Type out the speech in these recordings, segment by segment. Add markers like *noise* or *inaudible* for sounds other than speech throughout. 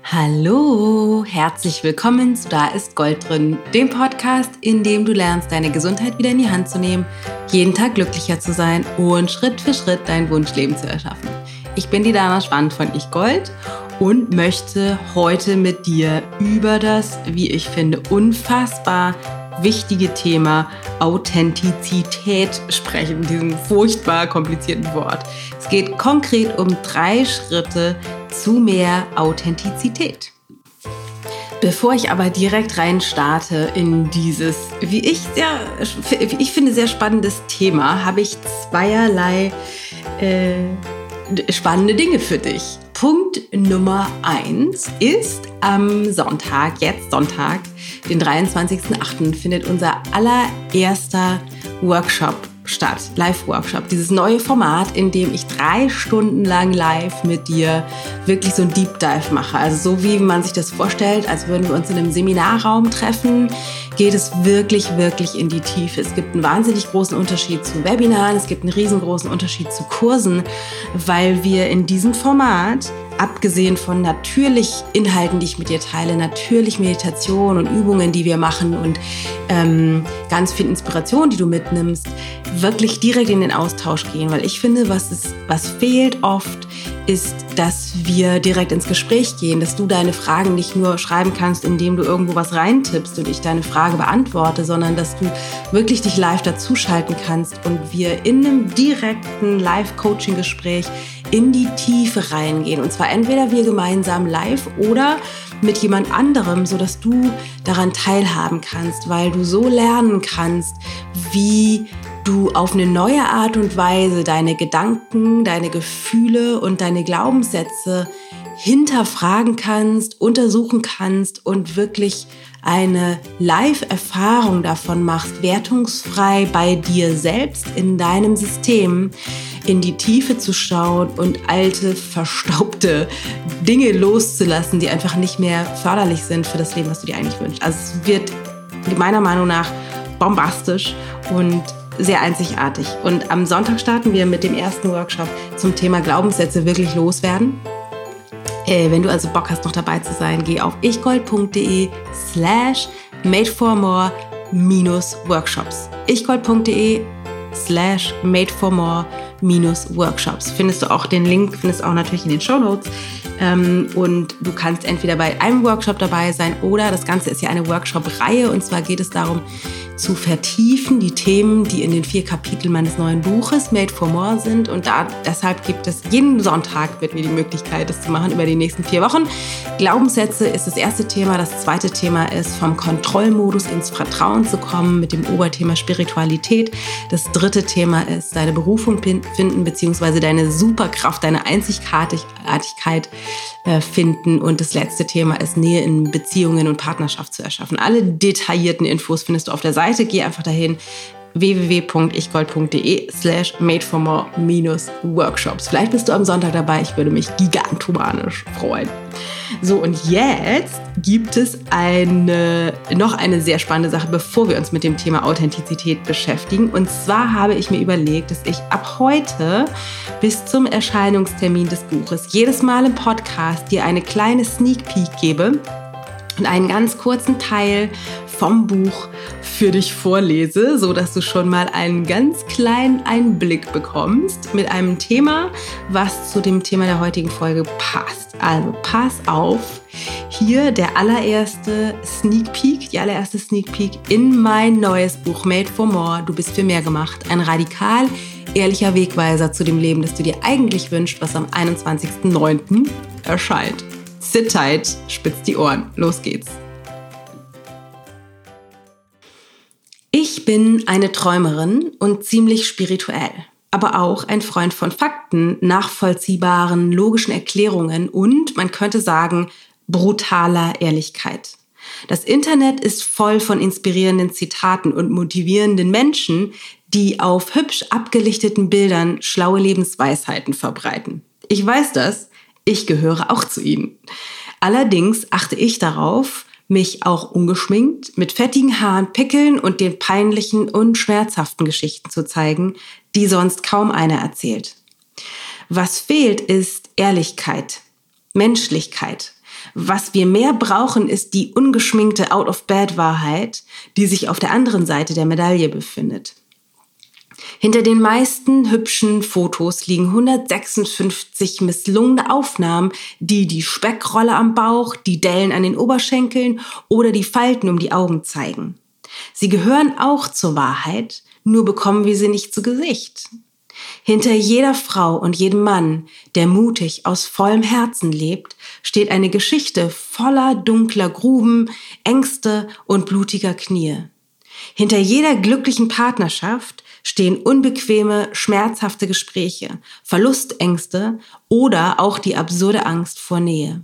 Hallo, herzlich willkommen zu Da ist Gold drin, dem Podcast, in dem du lernst, deine Gesundheit wieder in die Hand zu nehmen, jeden Tag glücklicher zu sein und Schritt für Schritt dein Wunschleben zu erschaffen. Ich bin die Dana Schwand von Ich Gold und möchte heute mit dir über das, wie ich finde, unfassbar wichtige Thema Authentizität sprechen, diesem furchtbar komplizierten Wort. Es geht konkret um drei Schritte zu mehr Authentizität. Bevor ich aber direkt rein starte in dieses, wie ich sehr, wie ich finde, sehr spannendes Thema, habe ich zweierlei äh, spannende Dinge für dich. Punkt Nummer eins ist am Sonntag, jetzt Sonntag, den 23.08., findet unser allererster Workshop statt, Live-Workshop. Dieses neue Format, in dem ich drei Stunden lang live mit dir wirklich so ein Deep Dive mache. Also so wie man sich das vorstellt, als würden wir uns in einem Seminarraum treffen, geht es wirklich, wirklich in die Tiefe. Es gibt einen wahnsinnig großen Unterschied zu Webinaren, es gibt einen riesengroßen Unterschied zu Kursen, weil wir in diesem Format abgesehen von natürlich Inhalten, die ich mit dir teile, natürlich Meditation und Übungen, die wir machen und ähm, ganz viel Inspiration, die du mitnimmst, wirklich direkt in den Austausch gehen. Weil ich finde, was, ist, was fehlt oft, ist, dass wir direkt ins Gespräch gehen, dass du deine Fragen nicht nur schreiben kannst, indem du irgendwo was reintippst und ich deine Frage beantworte, sondern dass du wirklich dich live dazuschalten kannst und wir in einem direkten Live-Coaching-Gespräch in die Tiefe reingehen. Und zwar entweder wir gemeinsam live oder mit jemand anderem, sodass du daran teilhaben kannst, weil du so lernen kannst, wie du auf eine neue Art und Weise deine Gedanken, deine Gefühle und deine Glaubenssätze hinterfragen kannst, untersuchen kannst und wirklich eine Live-Erfahrung davon machst, wertungsfrei bei dir selbst in deinem System in die Tiefe zu schauen und alte, verstaubte Dinge loszulassen, die einfach nicht mehr förderlich sind für das Leben, was du dir eigentlich wünschst. Also es wird meiner Meinung nach bombastisch und sehr einzigartig. Und am Sonntag starten wir mit dem ersten Workshop zum Thema Glaubenssätze wirklich loswerden. Äh, wenn du also Bock hast, noch dabei zu sein, geh auf ichgold.de slash made for more minus workshops. ichgold.de slash made for more minus workshops. Findest du auch den Link, findest du auch natürlich in den Show Notes. Ähm, und du kannst entweder bei einem Workshop dabei sein oder das Ganze ist ja eine Workshop-Reihe und zwar geht es darum, zu vertiefen, die Themen, die in den vier Kapiteln meines neuen Buches Made for More sind. Und da, deshalb gibt es jeden Sonntag mit mir die Möglichkeit, das zu machen über die nächsten vier Wochen. Glaubenssätze ist das erste Thema. Das zweite Thema ist, vom Kontrollmodus ins Vertrauen zu kommen mit dem Oberthema Spiritualität. Das dritte Thema ist, deine Berufung finden, beziehungsweise deine Superkraft, deine Einzigartigkeit äh, finden. Und das letzte Thema ist, Nähe in Beziehungen und Partnerschaft zu erschaffen. Alle detaillierten Infos findest du auf der Seite. Geh einfach dahin www.ichgold.de slash made for more minus workshops. Vielleicht bist du am Sonntag dabei. Ich würde mich gigantomanisch freuen. So, und jetzt gibt es eine, noch eine sehr spannende Sache, bevor wir uns mit dem Thema Authentizität beschäftigen. Und zwar habe ich mir überlegt, dass ich ab heute bis zum Erscheinungstermin des Buches jedes Mal im Podcast dir eine kleine Sneak Peek gebe und einen ganz kurzen Teil vom Buch für dich vorlese, so dass du schon mal einen ganz kleinen Einblick bekommst mit einem Thema, was zu dem Thema der heutigen Folge passt. Also pass auf, hier der allererste Sneak Peek, die allererste Sneak Peek in mein neues Buch Made for More. Du bist für mehr gemacht. Ein radikal ehrlicher Wegweiser zu dem Leben, das du dir eigentlich wünschst, was am 21.09. erscheint. Sit tight, spitz die Ohren. Los geht's. Ich bin eine Träumerin und ziemlich spirituell, aber auch ein Freund von Fakten, nachvollziehbaren, logischen Erklärungen und, man könnte sagen, brutaler Ehrlichkeit. Das Internet ist voll von inspirierenden Zitaten und motivierenden Menschen, die auf hübsch abgelichteten Bildern schlaue Lebensweisheiten verbreiten. Ich weiß das, ich gehöre auch zu ihnen. Allerdings achte ich darauf, mich auch ungeschminkt mit fettigen Haaren, Pickeln und den peinlichen und schmerzhaften Geschichten zu zeigen, die sonst kaum einer erzählt. Was fehlt, ist Ehrlichkeit, Menschlichkeit, Was wir mehr brauchen, ist die ungeschminkte Out-of-Bed-Wahrheit, die sich auf der anderen Seite der Medaille befindet. Hinter den meisten hübschen Fotos liegen 156 misslungene Aufnahmen, die die Speckrolle am Bauch, die Dellen an den Oberschenkeln oder die Falten um die Augen zeigen. Sie gehören auch zur Wahrheit, nur bekommen wir sie nicht zu Gesicht. Hinter jeder Frau und jedem Mann, der mutig aus vollem Herzen lebt, steht eine Geschichte voller dunkler Gruben, Ängste und blutiger Knie. Hinter jeder glücklichen Partnerschaft stehen unbequeme, schmerzhafte Gespräche, Verlustängste oder auch die absurde Angst vor Nähe.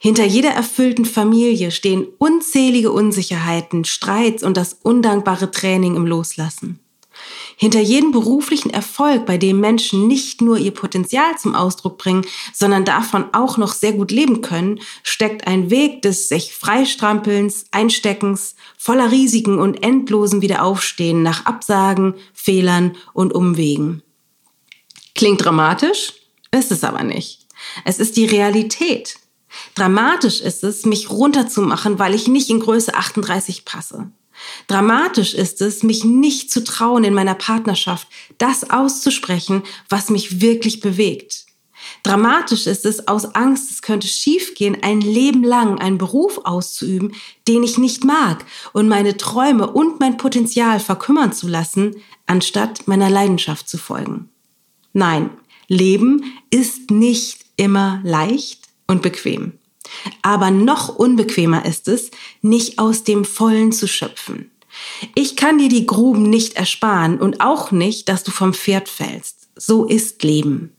Hinter jeder erfüllten Familie stehen unzählige Unsicherheiten, Streits und das undankbare Training im Loslassen. Hinter jedem beruflichen Erfolg, bei dem Menschen nicht nur ihr Potenzial zum Ausdruck bringen, sondern davon auch noch sehr gut leben können, steckt ein Weg des sich freistrampelns, Einsteckens, voller Risiken und endlosen Wiederaufstehen nach Absagen, Fehlern und Umwegen. Klingt dramatisch, ist es aber nicht. Es ist die Realität. Dramatisch ist es, mich runterzumachen, weil ich nicht in Größe 38 passe. Dramatisch ist es, mich nicht zu trauen, in meiner Partnerschaft das auszusprechen, was mich wirklich bewegt. Dramatisch ist es, aus Angst, es könnte schiefgehen, ein Leben lang einen Beruf auszuüben, den ich nicht mag und meine Träume und mein Potenzial verkümmern zu lassen, anstatt meiner Leidenschaft zu folgen. Nein, Leben ist nicht immer leicht und bequem. Aber noch unbequemer ist es, nicht aus dem Vollen zu schöpfen. Ich kann dir die Gruben nicht ersparen und auch nicht, dass du vom Pferd fällst. So ist Leben.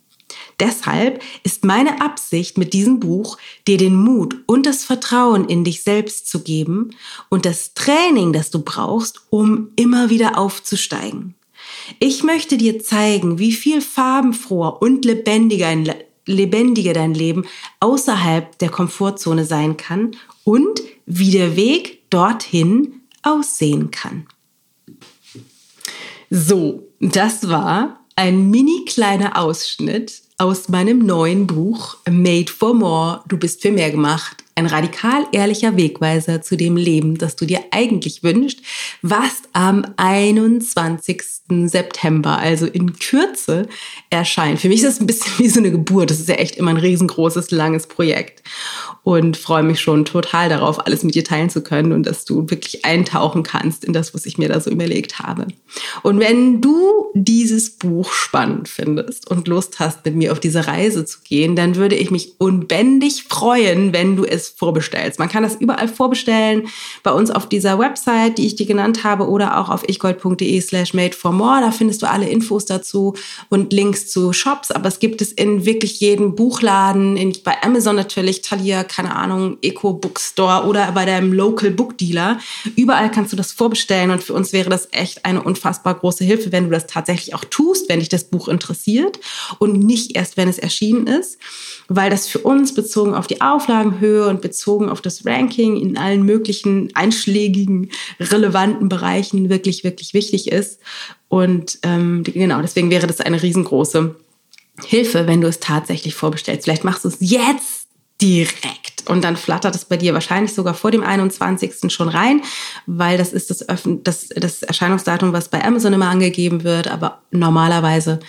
Deshalb ist meine Absicht mit diesem Buch, dir den Mut und das Vertrauen in dich selbst zu geben und das Training, das du brauchst, um immer wieder aufzusteigen. Ich möchte dir zeigen, wie viel farbenfroher und lebendiger ein lebendiger dein Leben außerhalb der Komfortzone sein kann und wie der Weg dorthin aussehen kann. So, das war ein mini kleiner Ausschnitt aus meinem neuen Buch Made for More, du bist für mehr gemacht. Ein radikal ehrlicher Wegweiser zu dem Leben, das du dir eigentlich wünschst, was am 21. September, also in Kürze, erscheint. Für mich ist das ein bisschen wie so eine Geburt. Das ist ja echt immer ein riesengroßes, langes Projekt und freue mich schon total darauf, alles mit dir teilen zu können und dass du wirklich eintauchen kannst in das, was ich mir da so überlegt habe. Und wenn du dieses Buch spannend findest und Lust hast, mit mir auf diese Reise zu gehen, dann würde ich mich unbändig freuen, wenn du es vorbestellst. Man kann das überall vorbestellen, bei uns auf dieser Website, die ich dir genannt habe, oder auch auf ichgold.de slash made for more. Da findest du alle Infos dazu und Links zu Shops, aber es gibt es in wirklich jedem Buchladen, in, bei Amazon natürlich, Thalia, keine Ahnung, Eco Bookstore oder bei deinem Local Book Dealer. Überall kannst du das vorbestellen und für uns wäre das echt eine unfassbar große Hilfe, wenn du das tatsächlich auch tust, wenn dich das Buch interessiert und nicht erst, wenn es erschienen ist, weil das für uns bezogen auf die Auflagenhöhe und bezogen auf das Ranking in allen möglichen einschlägigen, relevanten Bereichen wirklich, wirklich wichtig ist. Und ähm, genau, deswegen wäre das eine riesengroße Hilfe, wenn du es tatsächlich vorbestellst. Vielleicht machst du es jetzt direkt. Und dann flattert es bei dir wahrscheinlich sogar vor dem 21. schon rein, weil das ist das, Öffn das, das Erscheinungsdatum, was bei Amazon immer angegeben wird. Aber normalerweise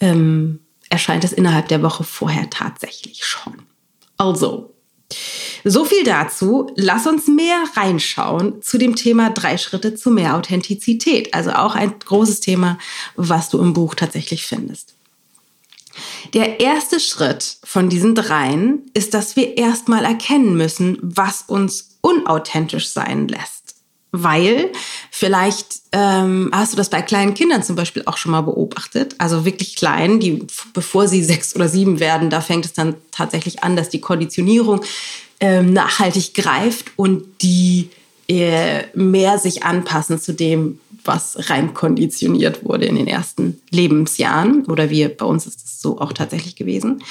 ähm, erscheint es innerhalb der Woche vorher tatsächlich schon. Also, so viel dazu. Lass uns mehr reinschauen zu dem Thema drei Schritte zu mehr Authentizität. Also auch ein großes Thema, was du im Buch tatsächlich findest. Der erste Schritt von diesen dreien ist, dass wir erstmal erkennen müssen, was uns unauthentisch sein lässt. Weil vielleicht ähm, hast du das bei kleinen Kindern zum Beispiel auch schon mal beobachtet, also wirklich klein, die bevor sie sechs oder sieben werden, da fängt es dann tatsächlich an, dass die Konditionierung ähm, nachhaltig greift und die äh, mehr sich anpassen zu dem, was rein konditioniert wurde in den ersten Lebensjahren. Oder wie bei uns ist es so auch tatsächlich gewesen.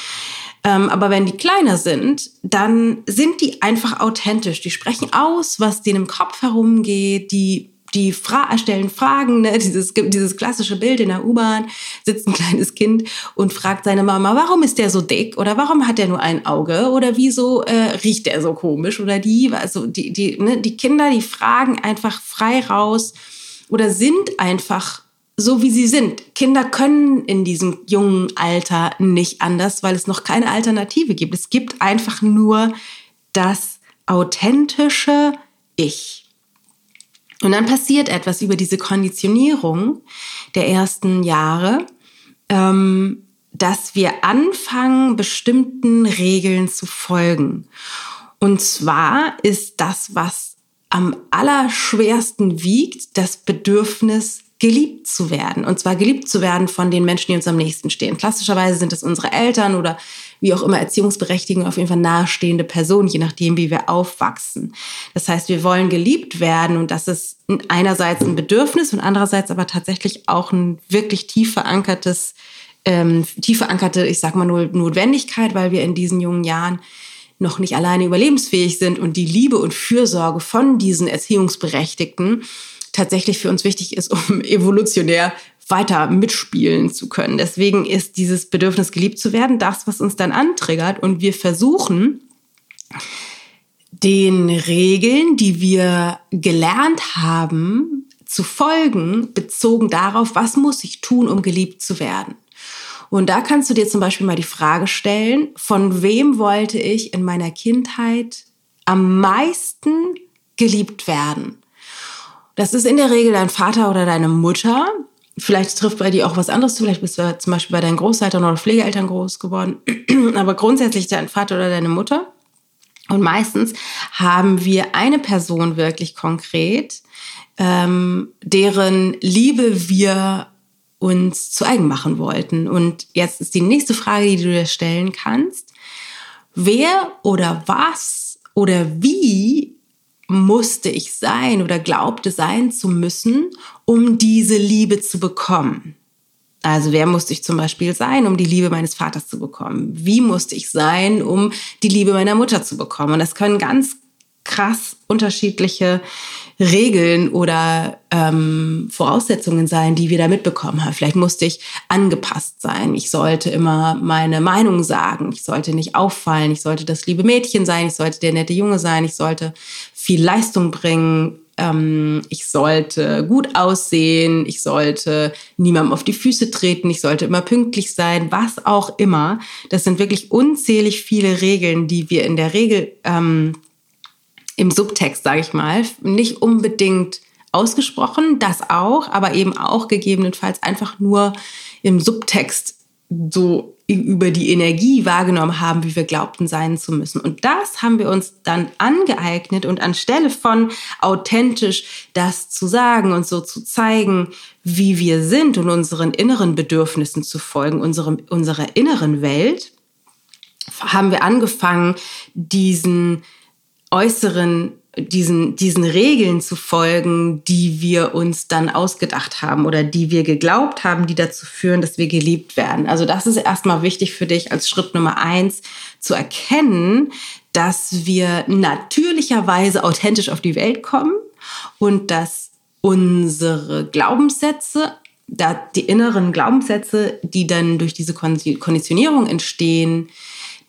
Ähm, aber wenn die kleiner sind, dann sind die einfach authentisch. Die sprechen aus, was denen im Kopf herumgeht. Die die fra stellen Fragen, ne? *laughs* dieses, dieses klassische Bild in der U-Bahn, sitzt ein kleines Kind und fragt seine Mama, warum ist der so dick oder warum hat er nur ein Auge oder wieso äh, riecht der so komisch oder die, also die, die, ne? die Kinder, die fragen einfach frei raus oder sind einfach so, wie sie sind. Kinder können in diesem jungen Alter nicht anders, weil es noch keine Alternative gibt. Es gibt einfach nur das authentische Ich. Und dann passiert etwas über diese Konditionierung der ersten Jahre, ähm, dass wir anfangen, bestimmten Regeln zu folgen. Und zwar ist das, was am allerschwersten wiegt, das Bedürfnis geliebt zu werden. Und zwar geliebt zu werden von den Menschen, die uns am nächsten stehen. Klassischerweise sind es unsere Eltern oder wie auch immer Erziehungsberechtigung, auf jeden Fall nahestehende Personen, je nachdem, wie wir aufwachsen. Das heißt, wir wollen geliebt werden und das ist einerseits ein Bedürfnis und andererseits aber tatsächlich auch ein wirklich tief verankertes, ähm, tief verankerte, ich sag mal nur Notwendigkeit, weil wir in diesen jungen Jahren noch nicht alleine überlebensfähig sind und die Liebe und Fürsorge von diesen Erziehungsberechtigten tatsächlich für uns wichtig ist, *laughs* um evolutionär weiter mitspielen zu können. Deswegen ist dieses Bedürfnis, geliebt zu werden, das, was uns dann antriggert. Und wir versuchen, den Regeln, die wir gelernt haben, zu folgen, bezogen darauf, was muss ich tun, um geliebt zu werden. Und da kannst du dir zum Beispiel mal die Frage stellen, von wem wollte ich in meiner Kindheit am meisten geliebt werden? Das ist in der Regel dein Vater oder deine Mutter. Vielleicht trifft bei dir auch was anderes zu. Vielleicht bist du zum Beispiel bei deinen Großeltern oder Pflegeeltern groß geworden. *clears throat* Aber grundsätzlich dein Vater oder deine Mutter. Und meistens haben wir eine Person wirklich konkret, ähm, deren Liebe wir uns zu eigen machen wollten. Und jetzt ist die nächste Frage, die du dir stellen kannst. Wer oder was oder wie musste ich sein oder glaubte sein zu müssen, um diese Liebe zu bekommen. Also wer musste ich zum Beispiel sein, um die Liebe meines Vaters zu bekommen? Wie musste ich sein, um die Liebe meiner Mutter zu bekommen? Und das können ganz krass unterschiedliche Regeln oder ähm, Voraussetzungen sein, die wir da mitbekommen haben. Vielleicht musste ich angepasst sein. Ich sollte immer meine Meinung sagen. Ich sollte nicht auffallen. Ich sollte das liebe Mädchen sein. Ich sollte der nette Junge sein. Ich sollte viel Leistung bringen. Ähm, ich sollte gut aussehen. Ich sollte niemandem auf die Füße treten. Ich sollte immer pünktlich sein. Was auch immer. Das sind wirklich unzählig viele Regeln, die wir in der Regel ähm, im Subtext, sage ich mal, nicht unbedingt ausgesprochen, das auch, aber eben auch gegebenenfalls einfach nur im Subtext so über die Energie wahrgenommen haben, wie wir glaubten sein zu müssen. Und das haben wir uns dann angeeignet und anstelle von authentisch das zu sagen und so zu zeigen, wie wir sind und unseren inneren Bedürfnissen zu folgen, unserem, unserer inneren Welt, haben wir angefangen, diesen äußeren diesen, diesen Regeln zu folgen, die wir uns dann ausgedacht haben oder die wir geglaubt haben, die dazu führen, dass wir geliebt werden. Also das ist erstmal wichtig für dich als Schritt Nummer eins zu erkennen, dass wir natürlicherweise authentisch auf die Welt kommen und dass unsere Glaubenssätze, die inneren Glaubenssätze, die dann durch diese Konditionierung entstehen,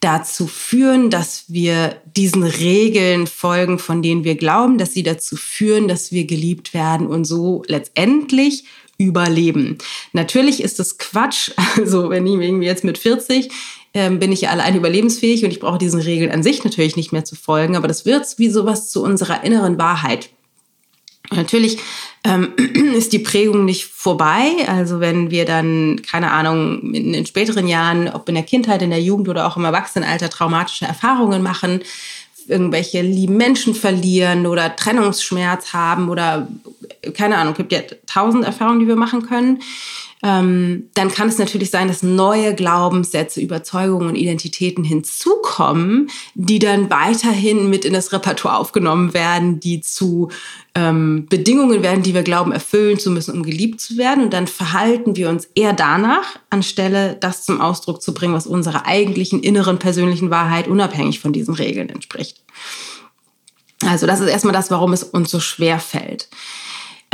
dazu führen, dass wir diesen Regeln folgen, von denen wir glauben, dass sie dazu führen, dass wir geliebt werden und so letztendlich überleben. Natürlich ist das Quatsch. *laughs* Also wenn ich irgendwie jetzt mit 40 ähm, bin ich ja allein überlebensfähig und ich brauche diesen Regeln an sich natürlich nicht mehr zu folgen, aber das wird wie sowas zu unserer inneren Wahrheit. Natürlich ähm, *clears throat* ist die Prägung nicht vorbei. Also wenn wir dann, keine Ahnung, in, in späteren Jahren, ob in der Kindheit, in der Jugend oder auch im Erwachsenenalter traumatische Erfahrungen machen, irgendwelche lieben Menschen verlieren oder Trennungsschmerz haben oder keine Ahnung, gibt ja tausend Erfahrungen, die wir machen können ähm, dann kann es natürlich sein, dass neue Glaubenssätze, Überzeugungen und Identitäten hinzukommen, die dann weiterhin mit in das Repertoire aufgenommen werden, die zu ähm, Bedingungen werden, die wir glauben erfüllen zu müssen, um geliebt zu werden. Und dann verhalten wir uns eher danach, anstelle das zum Ausdruck zu bringen, was unserer eigentlichen inneren persönlichen Wahrheit unabhängig von diesen Regeln entspricht. Also das ist erstmal das, warum es uns so schwer fällt.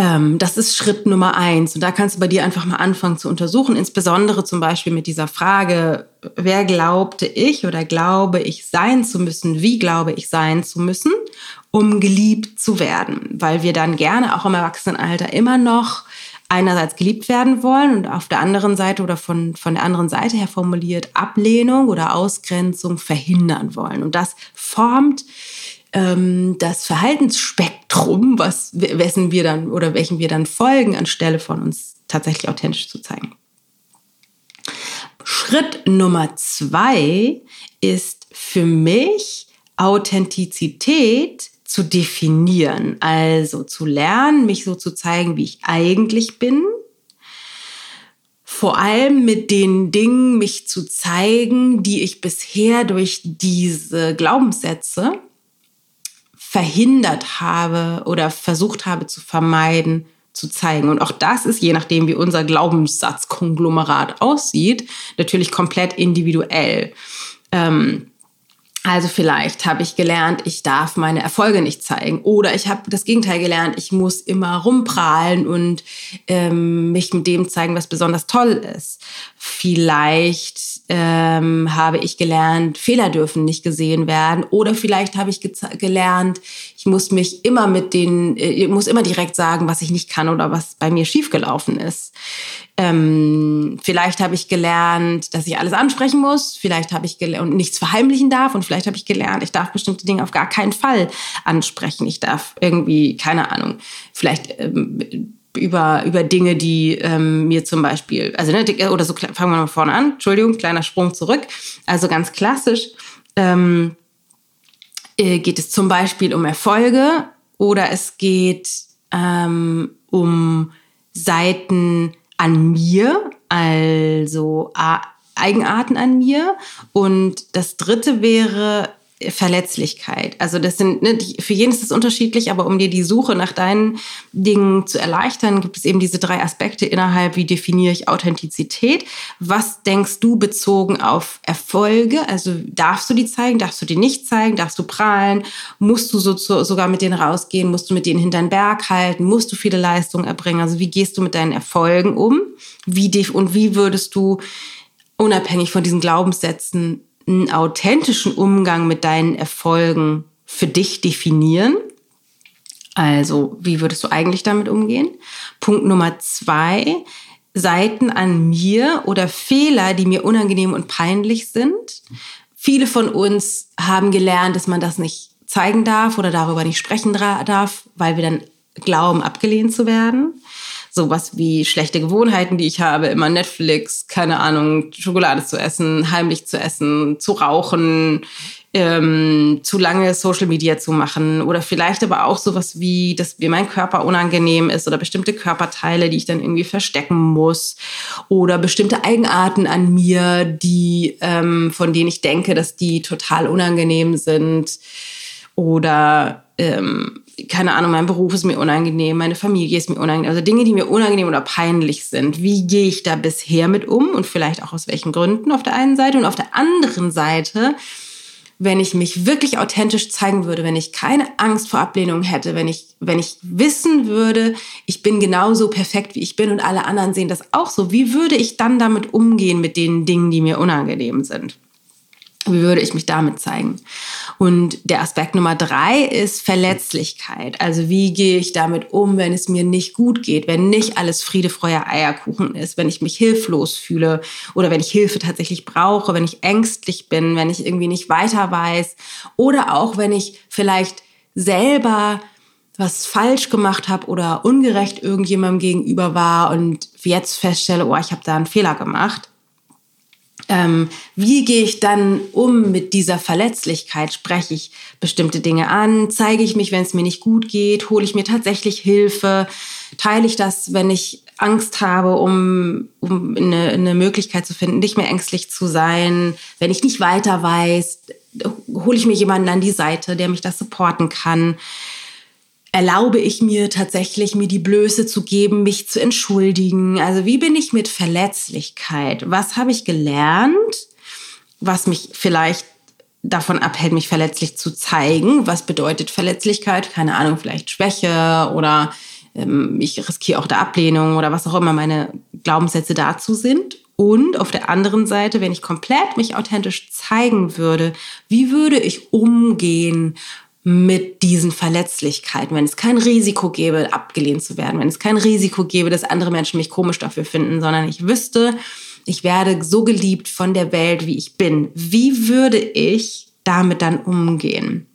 Ähm, das ist Schritt Nummer eins. Und da kannst du bei dir einfach mal anfangen zu untersuchen, insbesondere zum Beispiel mit dieser Frage, wer glaubte ich oder glaube ich sein zu müssen, wie glaube ich sein zu müssen, um geliebt zu werden. Weil wir dann gerne auch im Erwachsenenalter immer noch einerseits geliebt werden wollen und auf der anderen Seite oder von, von der anderen Seite her formuliert Ablehnung oder Ausgrenzung verhindern wollen. Und das formt das Verhaltensspektrum, was, wessen wir dann oder welchen wir dann folgen, anstelle von uns tatsächlich authentisch zu zeigen. Schritt Nummer zwei ist für mich Authentizität zu definieren, also zu lernen, mich so zu zeigen, wie ich eigentlich bin. Vor allem mit den Dingen mich zu zeigen, die ich bisher durch diese Glaubenssätze verhindert habe oder versucht habe zu vermeiden, zu zeigen. Und auch das ist, je nachdem, wie unser Glaubenssatzkonglomerat aussieht, natürlich komplett individuell. Ähm, also vielleicht habe ich gelernt, ich darf meine Erfolge nicht zeigen. Oder ich habe das Gegenteil gelernt, ich muss immer rumprahlen und ähm, mich mit dem zeigen, was besonders toll ist. Vielleicht ähm, habe ich gelernt, Fehler dürfen nicht gesehen werden. Oder vielleicht habe ich gelernt, muss mich immer mit den, äh, ich muss immer direkt sagen, was ich nicht kann oder was bei mir schiefgelaufen ist. Ähm, vielleicht habe ich gelernt, dass ich alles ansprechen muss. Vielleicht habe ich gelernt und nichts verheimlichen darf. Und vielleicht habe ich gelernt, ich darf bestimmte Dinge auf gar keinen Fall ansprechen. Ich darf irgendwie, keine Ahnung, vielleicht ähm, über, über Dinge, die ähm, mir zum Beispiel, also ne, oder so fangen wir mal vorne an, Entschuldigung, kleiner Sprung zurück. Also ganz klassisch ähm, äh, geht es zum Beispiel um Erfolge oder es geht ähm, um Seiten an mir, also Eigenarten an mir. Und das dritte wäre Verletzlichkeit. Also das sind, ne, für jeden ist es unterschiedlich, aber um dir die Suche nach deinen Dingen zu erleichtern, gibt es eben diese drei Aspekte innerhalb, wie definiere ich Authentizität? Was denkst du bezogen auf Erfolge? Also darfst du die zeigen, darfst du die nicht zeigen, darfst du prahlen, musst du so, so, sogar mit denen rausgehen, musst du mit denen hinter den Berg halten, musst du viele Leistungen erbringen? Also wie gehst du mit deinen Erfolgen um? Wie und wie würdest du unabhängig von diesen Glaubenssätzen einen authentischen Umgang mit deinen Erfolgen für dich definieren. Also, wie würdest du eigentlich damit umgehen? Punkt Nummer zwei, Seiten an mir oder Fehler, die mir unangenehm und peinlich sind. Viele von uns haben gelernt, dass man das nicht zeigen darf oder darüber nicht sprechen darf, weil wir dann glauben, abgelehnt zu werden sowas wie schlechte Gewohnheiten, die ich habe, immer Netflix, keine Ahnung, Schokolade zu essen, heimlich zu essen, zu rauchen, ähm, zu lange Social Media zu machen oder vielleicht aber auch sowas wie, dass mir mein Körper unangenehm ist oder bestimmte Körperteile, die ich dann irgendwie verstecken muss oder bestimmte Eigenarten an mir, die ähm, von denen ich denke, dass die total unangenehm sind oder ähm, keine Ahnung, mein Beruf ist mir unangenehm, meine Familie ist mir unangenehm, also Dinge, die mir unangenehm oder peinlich sind. Wie gehe ich da bisher mit um und vielleicht auch aus welchen Gründen auf der einen Seite und auf der anderen Seite, wenn ich mich wirklich authentisch zeigen würde, wenn ich keine Angst vor Ablehnung hätte, wenn ich, wenn ich wissen würde, ich bin genauso perfekt, wie ich bin und alle anderen sehen das auch so, wie würde ich dann damit umgehen mit den Dingen, die mir unangenehm sind? Wie würde ich mich damit zeigen? Und der Aspekt Nummer drei ist Verletzlichkeit. Also wie gehe ich damit um, wenn es mir nicht gut geht, wenn nicht alles Friede, Freude, Eierkuchen ist, wenn ich mich hilflos fühle oder wenn ich Hilfe tatsächlich brauche, wenn ich ängstlich bin, wenn ich irgendwie nicht weiter weiß oder auch wenn ich vielleicht selber was falsch gemacht habe oder ungerecht irgendjemandem gegenüber war und jetzt feststelle, oh, ich habe da einen Fehler gemacht ähm, wie gehe ich dann um mit dieser Verletzlichkeit? Spreche ich bestimmte Dinge an? Zeige ich mich, wenn es mir nicht gut geht? Hole ich mir tatsächlich Hilfe? Teile ich das, wenn ich Angst habe, um, um eine, eine Möglichkeit zu finden, nicht mehr ängstlich zu sein? Wenn ich nicht weiter weiß, hole ich mir jemanden an die Seite, der mich das supporten kann? Erlaube ich mir tatsächlich, mir die Blöße zu geben, mich zu entschuldigen? Also wie bin ich mit Verletzlichkeit? Was habe ich gelernt, was mich vielleicht davon abhält, mich verletzlich zu zeigen? Was bedeutet Verletzlichkeit? Keine Ahnung, vielleicht Schwäche oder ähm, ich riskiere auch der Ablehnung oder was auch immer meine Glaubenssätze dazu sind. Und auf der anderen Seite, wenn ich komplett mich authentisch zeigen würde, wie würde ich umgehen mit diesen Verletzlichkeiten, wenn es kein Risiko gäbe, abgelehnt zu werden, wenn es kein Risiko gäbe, dass andere Menschen mich komisch dafür finden, sondern ich wüsste, ich werde so geliebt von der Welt, wie ich bin. Wie würde ich damit dann umgehen?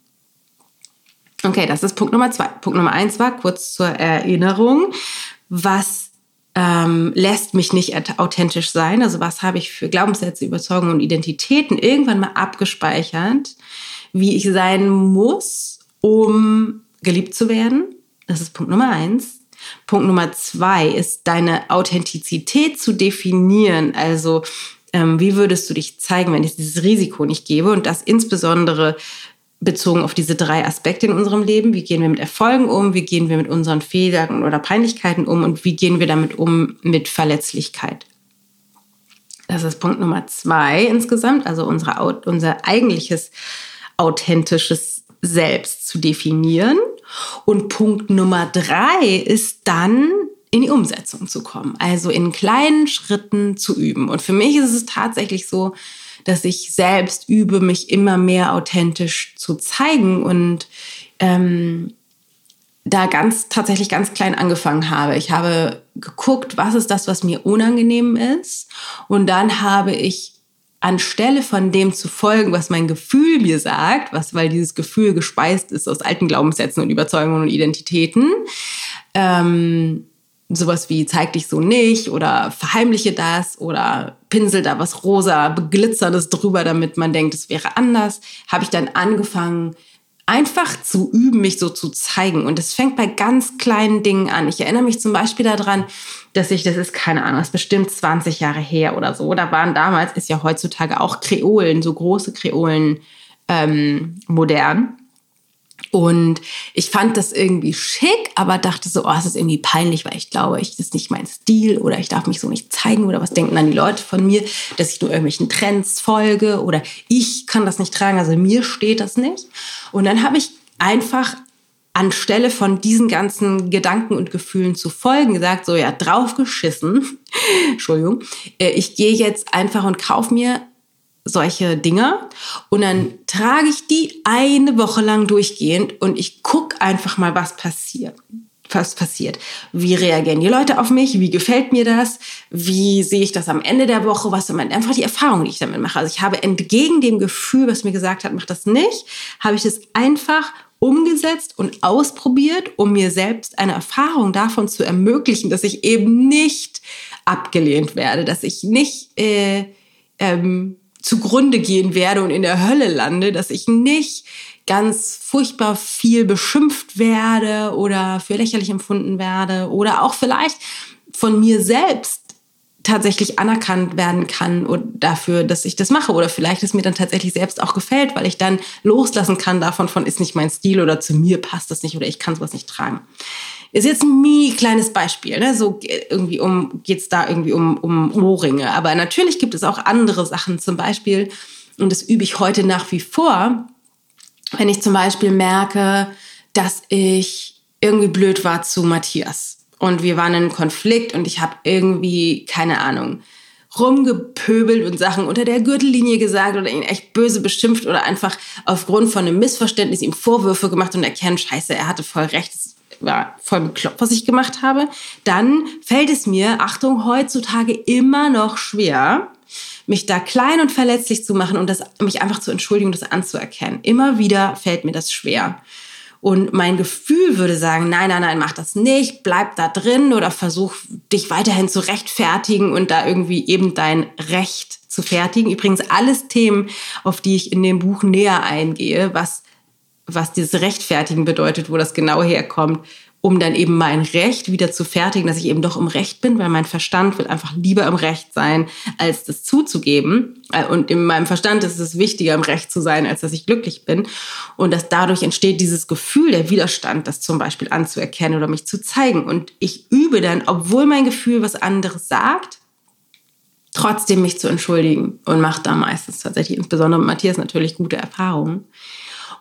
Okay, das ist Punkt Nummer zwei. Punkt Nummer eins war kurz zur Erinnerung. Was ähm, lässt mich nicht authentisch sein? Also was habe ich für Glaubenssätze, Überzeugungen und Identitäten irgendwann mal abgespeichert, wie ich sein muss, um geliebt zu werden? Das ist Punkt Nummer eins. Punkt Nummer zwei ist deine Authentizität zu definieren. Also ähm, wie würdest du dich zeigen, wenn ich dieses Risiko nicht gebe? Und das insbesondere bezogen auf diese drei Aspekte in unserem Leben. Wie gehen wir mit Erfolgen um? Wie gehen wir mit unseren Fehlern oder Peinlichkeiten um? Und wie gehen wir damit um mit Verletzlichkeit? Das ist Punkt Nummer zwei insgesamt, also unsere, unser eigentliches authentisches Selbst zu definieren. Und Punkt Nummer drei ist dann in die Umsetzung zu kommen, also in kleinen Schritten zu üben. Und für mich ist es tatsächlich so, dass ich selbst übe, mich immer mehr authentisch zu zeigen und ähm, da ganz tatsächlich ganz klein angefangen habe. Ich habe geguckt, was ist das, was mir unangenehm ist, und dann habe ich anstelle von dem zu folgen, was mein Gefühl mir sagt, was weil dieses Gefühl gespeist ist aus alten Glaubenssätzen und Überzeugungen und Identitäten, ähm, sowas wie zeig dich so nicht oder verheimliche das oder pinsel da was rosa, beglitzerndes drüber, damit man denkt, es wäre anders, habe ich dann angefangen, einfach zu üben, mich so zu zeigen. Und es fängt bei ganz kleinen Dingen an. Ich erinnere mich zum Beispiel daran, dass ich, das ist keine Ahnung, das ist bestimmt 20 Jahre her oder so. Da waren damals, ist ja heutzutage auch Kreolen, so große Kreolen ähm, modern. Und ich fand das irgendwie schick, aber dachte so, oh, es ist irgendwie peinlich, weil ich glaube, ich das ist nicht mein Stil oder ich darf mich so nicht zeigen oder was denken dann die Leute von mir, dass ich nur irgendwelchen Trends folge oder ich kann das nicht tragen, also mir steht das nicht. Und dann habe ich einfach anstelle von diesen ganzen Gedanken und Gefühlen zu folgen, gesagt, so ja, draufgeschissen, *laughs* Entschuldigung, äh, ich gehe jetzt einfach und kaufe mir solche Dinger und dann trage ich die eine Woche lang durchgehend und ich gucke einfach mal, was passiert. Was passiert? Wie reagieren die Leute auf mich? Wie gefällt mir das? Wie sehe ich das am Ende der Woche? Was sind einfach die Erfahrungen, die ich damit mache? Also ich habe entgegen dem Gefühl, was mir gesagt hat, mach das nicht, habe ich das einfach umgesetzt und ausprobiert, um mir selbst eine Erfahrung davon zu ermöglichen, dass ich eben nicht abgelehnt werde, dass ich nicht äh, ähm, zugrunde gehen werde und in der Hölle lande, dass ich nicht ganz furchtbar viel beschimpft werde oder für lächerlich empfunden werde oder auch vielleicht von mir selbst tatsächlich anerkannt werden kann und dafür, dass ich das mache oder vielleicht es mir dann tatsächlich selbst auch gefällt, weil ich dann loslassen kann davon von ist nicht mein Stil oder zu mir passt das nicht oder ich kann sowas nicht tragen. Ist jetzt ein mini kleines Beispiel, ne? So irgendwie um, geht's da irgendwie um, um Ohrringe. Aber natürlich gibt es auch andere Sachen, zum Beispiel, und das übe ich heute nach wie vor, wenn ich zum Beispiel merke, dass ich irgendwie blöd war zu Matthias. Und wir waren in einem Konflikt und ich habe irgendwie, keine Ahnung, rumgepöbelt und Sachen unter der Gürtellinie gesagt oder ihn echt böse beschimpft oder einfach aufgrund von einem Missverständnis ihm Vorwürfe gemacht und erkennen, scheiße, er hatte voll recht, war voll bekloppt, was ich gemacht habe, dann fällt es mir, Achtung, heutzutage immer noch schwer, mich da klein und verletzlich zu machen und das, mich einfach zu entschuldigen und das anzuerkennen. Immer wieder fällt mir das schwer. Und mein Gefühl würde sagen, nein, nein, nein, mach das nicht, bleib da drin oder versuch dich weiterhin zu rechtfertigen und da irgendwie eben dein Recht zu fertigen. Übrigens alles Themen, auf die ich in dem Buch näher eingehe, was was dieses Rechtfertigen bedeutet, wo das genau herkommt, um dann eben mein Recht wieder zu fertigen, dass ich eben doch im Recht bin, weil mein Verstand will einfach lieber im Recht sein, als das zuzugeben. Äh, und in meinem Verstand ist es wichtiger, im Recht zu sein, als dass ich glücklich bin. Und dass dadurch entsteht dieses Gefühl, der Widerstand, das zum Beispiel anzuerkennen oder mich zu zeigen. Und ich übe dann, obwohl mein Gefühl was anderes sagt, trotzdem mich zu entschuldigen und mache da meistens tatsächlich, insbesondere mit Matthias, natürlich gute Erfahrungen.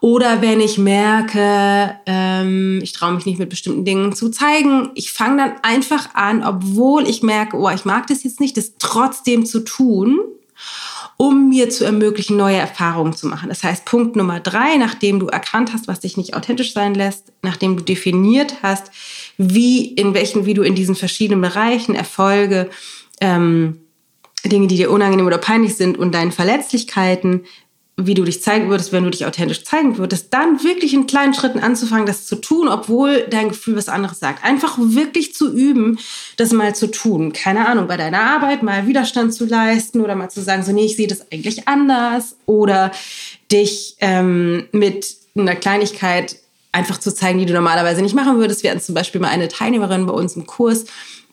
Oder wenn ich merke, ähm, ich traue mich nicht mit bestimmten Dingen zu zeigen, ich fange dann einfach an, obwohl ich merke, oh, ich mag das jetzt nicht, das trotzdem zu tun um mir zu ermöglichen, neue Erfahrungen zu machen. Das heißt, Punkt Nummer drei, nachdem du erkannt hast, was dich nicht authentisch sein lässt, nachdem du definiert hast, wie, in welchen, wie du in diesen verschiedenen Bereichen Erfolge, ähm, Dinge, die dir unangenehm oder peinlich sind und deinen Verletzlichkeiten wie du dich zeigen würdest, wenn du dich authentisch zeigen würdest, dann wirklich in kleinen Schritten anzufangen, das zu tun, obwohl dein Gefühl was anderes sagt. Einfach wirklich zu üben, das mal zu tun. Keine Ahnung, bei deiner Arbeit mal Widerstand zu leisten oder mal zu sagen, so, nee, ich sehe das eigentlich anders oder dich ähm, mit einer Kleinigkeit einfach zu zeigen, die du normalerweise nicht machen würdest. Wir hatten zum Beispiel mal eine Teilnehmerin bei uns im Kurs,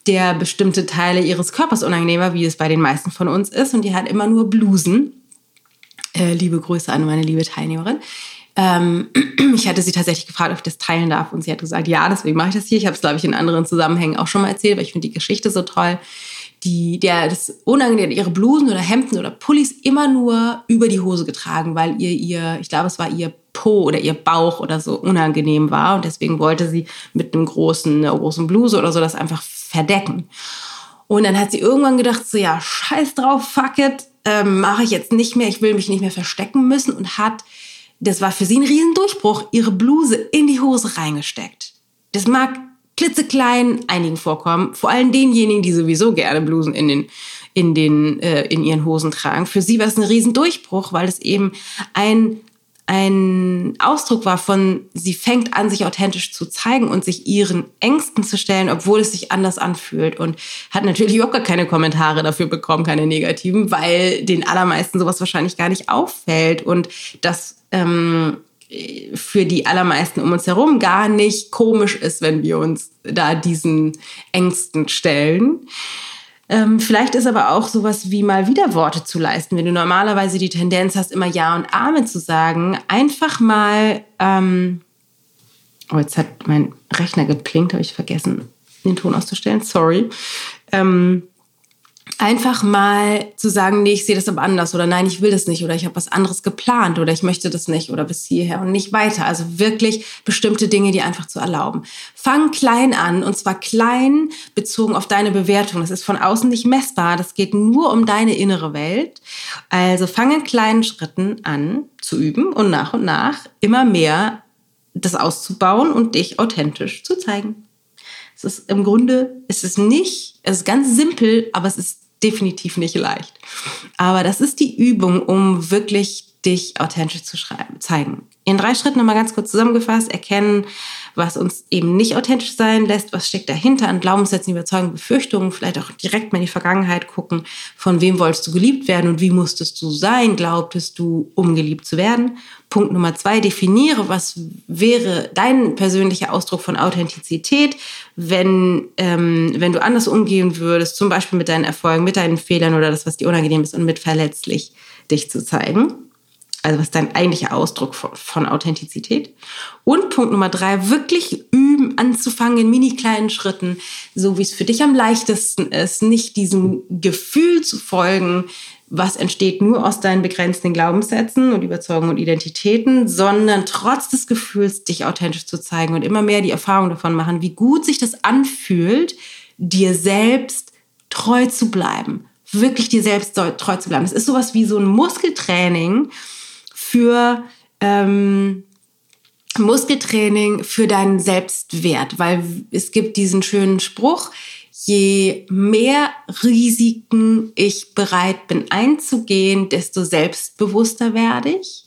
der bestimmte Teile ihres Körpers unangenehmer, wie es bei den meisten von uns ist, und die hat immer nur Blusen äh, liebe Grüße an meine liebe Teilnehmerin. Ähm, *clears throat* ich hatte sie tatsächlich gefragt, ob ich das teilen darf und sie hat gesagt, ja, deswegen mache ich das hier. Ich habe es, glaube ich, in anderen Zusammenhängen auch schon mal erzählt, weil ich finde die Geschichte so toll. Die, der, das unangenehm, ihre Blusen oder Hemden oder Pullis immer nur über die Hose getragen, weil ihr, ihr, ich glaube, es war ihr Po oder ihr Bauch oder so unangenehm war und deswegen wollte sie mit einem großen, einer großen Bluse oder so das einfach verdecken. Und dann hat sie irgendwann gedacht, so ja, scheiß drauf, fuck it, ähm, mache ich jetzt nicht mehr, ich will mich nicht mehr verstecken müssen und hat, das war für sie ein Riesendurchbruch, ihre Bluse in die Hose reingesteckt. Das mag klitzeklein einigen vorkommen, vor allem denjenigen, die sowieso gerne Blusen in den in den äh, in ihren Hosen tragen. Für sie war es ein Riesendurchbruch, weil es eben ein ein Ausdruck war von, sie fängt an, sich authentisch zu zeigen und sich ihren Ängsten zu stellen, obwohl es sich anders anfühlt. Und hat natürlich überhaupt gar keine Kommentare dafür bekommen, keine negativen, weil den allermeisten sowas wahrscheinlich gar nicht auffällt und das ähm, für die allermeisten um uns herum gar nicht komisch ist, wenn wir uns da diesen Ängsten stellen. Ähm, vielleicht ist aber auch sowas wie mal wieder Worte zu leisten. Wenn du normalerweise die Tendenz hast, immer Ja und Amen zu sagen, einfach mal. Ähm oh, jetzt hat mein Rechner geplinkt, habe ich vergessen, den Ton auszustellen. Sorry. Ähm, einfach mal zu sagen, nee, ich sehe das aber anders oder nein, ich will das nicht oder ich habe was anderes geplant oder ich möchte das nicht oder bis hierher und nicht weiter. Also wirklich bestimmte Dinge, die einfach zu erlauben. Fang klein an und zwar klein bezogen auf deine Bewertung. Das ist von außen nicht messbar. Das geht nur um deine innere Welt. Also fang in kleinen Schritten an zu üben und nach und nach immer mehr das auszubauen und dich authentisch zu zeigen. Es ist im Grunde, es ist nicht, es ist ganz simpel, aber es ist definitiv nicht leicht. Aber das ist die Übung, um wirklich dich authentisch zu schreiben, zeigen. In drei Schritten nochmal ganz kurz zusammengefasst, erkennen, was uns eben nicht authentisch sein lässt, was steckt dahinter an Glaubenssätzen, Überzeugungen, Befürchtungen, vielleicht auch direkt mal in die Vergangenheit gucken, von wem wolltest du geliebt werden und wie musstest du sein, glaubtest du, um geliebt zu werden. Punkt Nummer zwei, definiere, was wäre dein persönlicher Ausdruck von Authentizität, wenn, ähm, wenn du anders umgehen würdest, zum Beispiel mit deinen Erfolgen, mit deinen Fehlern oder das, was dir unangenehm ist und mit verletzlich dich zu zeigen. Also was ist dein eigentlicher Ausdruck von, von, Authentizität? Und Punkt Nummer drei, wirklich üben, anzufangen in mini kleinen Schritten, so wie es für dich am leichtesten ist, nicht diesem Gefühl zu folgen, was entsteht nur aus deinen begrenzten Glaubenssätzen und Überzeugungen und Identitäten, sondern trotz des Gefühls, dich authentisch zu zeigen und immer mehr die Erfahrung davon machen, wie gut sich das anfühlt, dir selbst treu zu bleiben. Wirklich dir selbst treu zu bleiben. Das ist sowas wie so ein Muskeltraining, für ähm, Muskeltraining für deinen Selbstwert, weil es gibt diesen schönen Spruch, je mehr Risiken ich bereit bin einzugehen, desto selbstbewusster werde ich.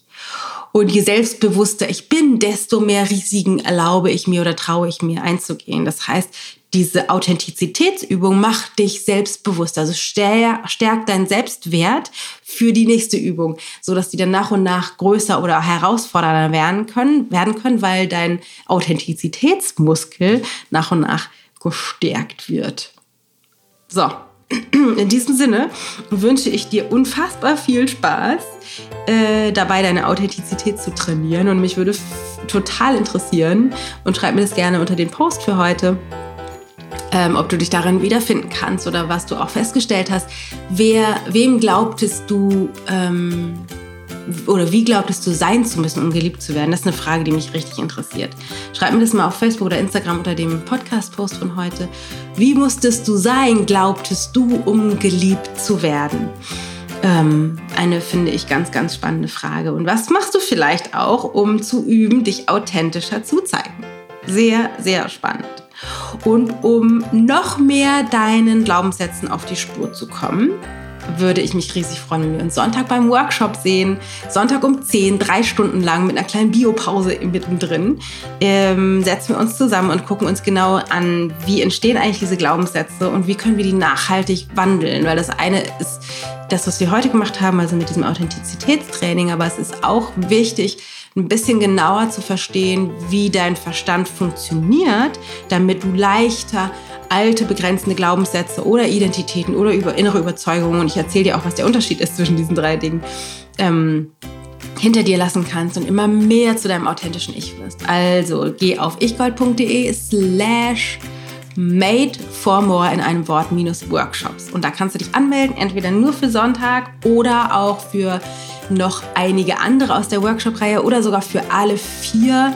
Und je selbstbewusster ich bin, desto mehr Risiken erlaube ich mir oder traue ich mir einzugehen. Das heißt, diese Authentizitätsübung macht dich selbstbewusst, also stärkt deinen Selbstwert für die nächste Übung, so dass die dann nach und nach größer oder herausfordernder werden können, werden können, weil dein Authentizitätsmuskel nach und nach gestärkt wird. So, *clears throat* in diesem Sinne wünsche ich dir unfassbar viel Spaß äh, dabei, deine Authentizität zu trainieren. Und mich würde total interessieren und schreib mir das gerne unter den Post für heute ähm, ob du dich darin wiederfinden kannst oder was du auch festgestellt hast. Wer, wem glaubtest du, ähm, oder wie glaubtest du sein zu müssen, um geliebt zu werden? Das ist eine Frage, die mich richtig interessiert. Schreib mir das mal auf Facebook oder Instagram unter dem Podcast-Post von heute. Wie musstest du sein, glaubtest du, um geliebt zu werden? Ähm, eine, finde ich, ganz, ganz spannende Frage. Und was machst du vielleicht auch, um zu üben, dich authentischer zu zeigen? Sehr, sehr spannend. Und um noch mehr deinen Glaubenssätzen auf die Spur zu kommen, würde ich mich riesig freuen, wenn wir uns Sonntag beim Workshop sehen. Sonntag um 10, drei Stunden lang mit einer kleinen Biopause mittendrin. Ähm, setzen wir uns zusammen und gucken uns genau an, wie entstehen eigentlich diese Glaubenssätze und wie können wir die nachhaltig wandeln. Weil das eine ist das, was wir heute gemacht haben, also mit diesem Authentizitätstraining, aber es ist auch wichtig, ein bisschen genauer zu verstehen, wie dein Verstand funktioniert, damit du leichter alte begrenzende Glaubenssätze oder Identitäten oder über innere Überzeugungen, und ich erzähle dir auch, was der Unterschied ist zwischen diesen drei Dingen, ähm, hinter dir lassen kannst und immer mehr zu deinem authentischen Ich wirst. Also geh auf ichgold.de slash made for more in einem Wort minus Workshops. Und da kannst du dich anmelden, entweder nur für Sonntag oder auch für noch einige andere aus der Workshop-Reihe oder sogar für alle vier.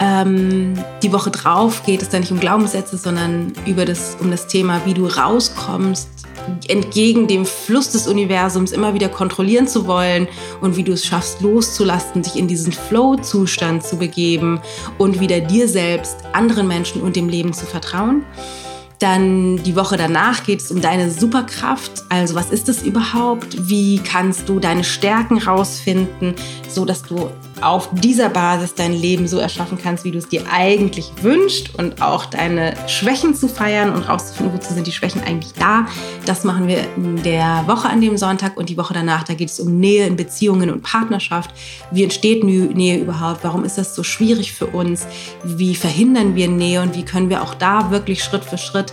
Ähm, die Woche drauf geht es dann nicht um Glaubenssätze, sondern über das, um das Thema, wie du rauskommst, entgegen dem Fluss des Universums immer wieder kontrollieren zu wollen und wie du es schaffst, loszulassen, sich in diesen Flow-Zustand zu begeben und wieder dir selbst, anderen Menschen und dem Leben zu vertrauen. Dann die Woche danach geht es um deine Superkraft. Also was ist das überhaupt? Wie kannst du deine Stärken rausfinden, so dass du auf dieser Basis dein Leben so erschaffen kannst, wie du es dir eigentlich wünschst und auch deine Schwächen zu feiern und rauszufinden, wozu sind die Schwächen eigentlich da. Das machen wir in der Woche an dem Sonntag und die Woche danach, da geht es um Nähe in Beziehungen und Partnerschaft. Wie entsteht Nähe überhaupt? Warum ist das so schwierig für uns? Wie verhindern wir Nähe und wie können wir auch da wirklich Schritt für Schritt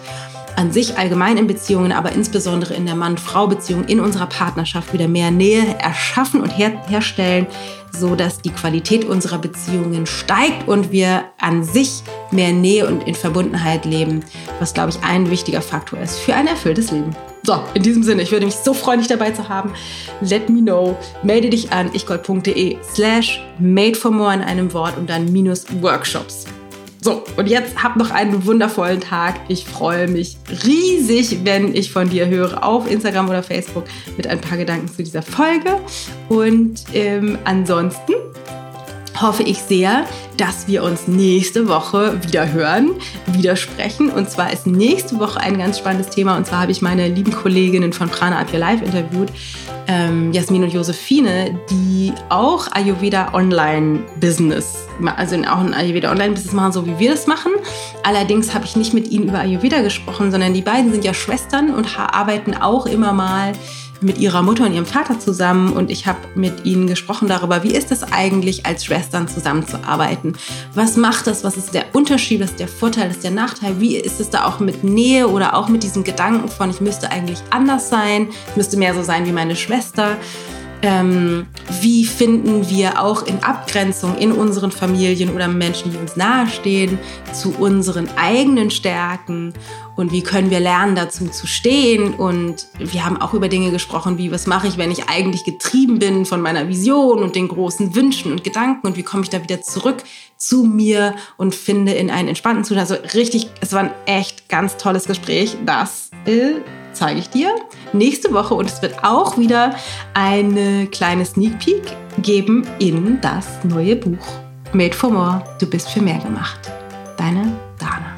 an sich allgemein in Beziehungen, aber insbesondere in der Mann-Frau-Beziehung in unserer Partnerschaft wieder mehr Nähe erschaffen und her herstellen, so dass die Qualität unserer Beziehungen steigt und wir an sich mehr Nähe und in Verbundenheit leben, was glaube ich ein wichtiger Faktor ist für ein erfülltes Leben. So, in diesem Sinne, ich würde mich so freuen, dich dabei zu haben. Let me know. Melde dich an ichgold.de slash made for more in einem Wort und dann minus Workshops. So, und jetzt hab noch einen wundervollen Tag. Ich freue mich riesig, wenn ich von dir höre auf Instagram oder Facebook mit ein paar Gedanken zu dieser Folge. Und ähm, ansonsten hoffe ich sehr, dass wir uns nächste Woche wieder hören, wieder sprechen. Und zwar ist nächste Woche ein ganz spannendes Thema. Und zwar habe ich meine lieben Kolleginnen von Prana Up Your Life interviewt, ähm, Jasmin und Josephine, die auch Ayurveda Online Business, also auch ein Ayurveda Online Business machen, so wie wir das machen. Allerdings habe ich nicht mit ihnen über Ayurveda gesprochen, sondern die beiden sind ja Schwestern und arbeiten auch immer mal mit ihrer Mutter und ihrem Vater zusammen und ich habe mit ihnen gesprochen darüber, wie ist es eigentlich, als Schwestern zusammenzuarbeiten? Was macht das? Was ist der Unterschied? Was ist der Vorteil? Was ist der Nachteil? Wie ist es da auch mit Nähe oder auch mit diesem Gedanken von, ich müsste eigentlich anders sein, ich müsste mehr so sein wie meine Schwester? Ähm, wie finden wir auch in Abgrenzung in unseren Familien oder Menschen, die uns nahestehen, zu unseren eigenen Stärken und wie können wir lernen, dazu zu stehen. Und wir haben auch über Dinge gesprochen, wie was mache ich, wenn ich eigentlich getrieben bin von meiner Vision und den großen Wünschen und Gedanken und wie komme ich da wieder zurück zu mir und finde in einen entspannten Zustand. Also richtig, es war ein echt ganz tolles Gespräch. Das äh, zeige ich dir nächste Woche und es wird auch wieder eine kleine Sneak Peek geben in das neue Buch Made for More. Du bist für mehr gemacht. Deine Dana.